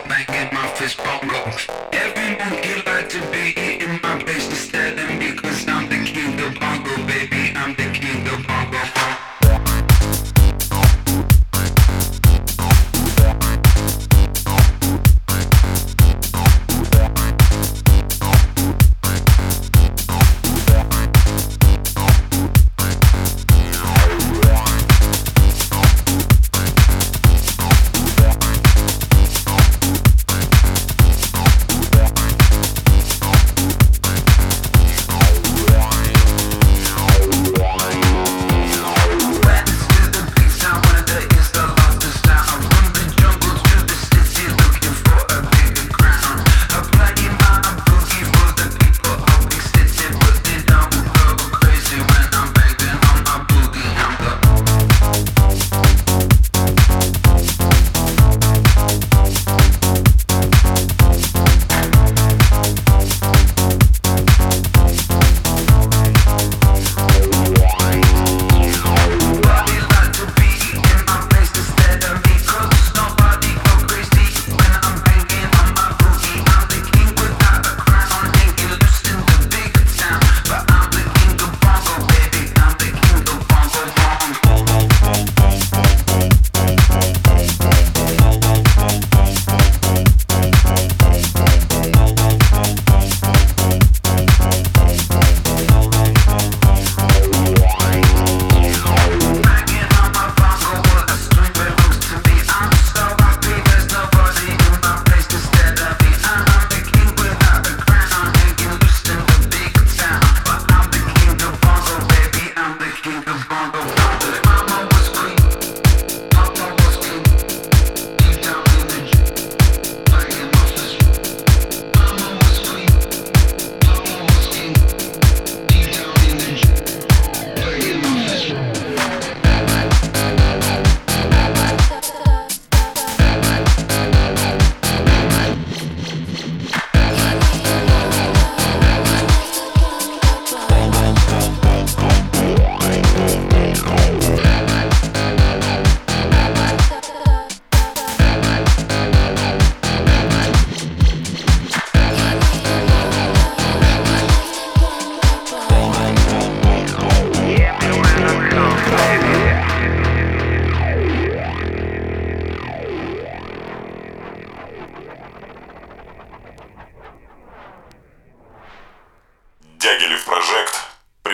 felt like in my fist bone goes. Everyone here like to be eating my business, telling me cause I'm the king of bongo, baby. ¡Vamos!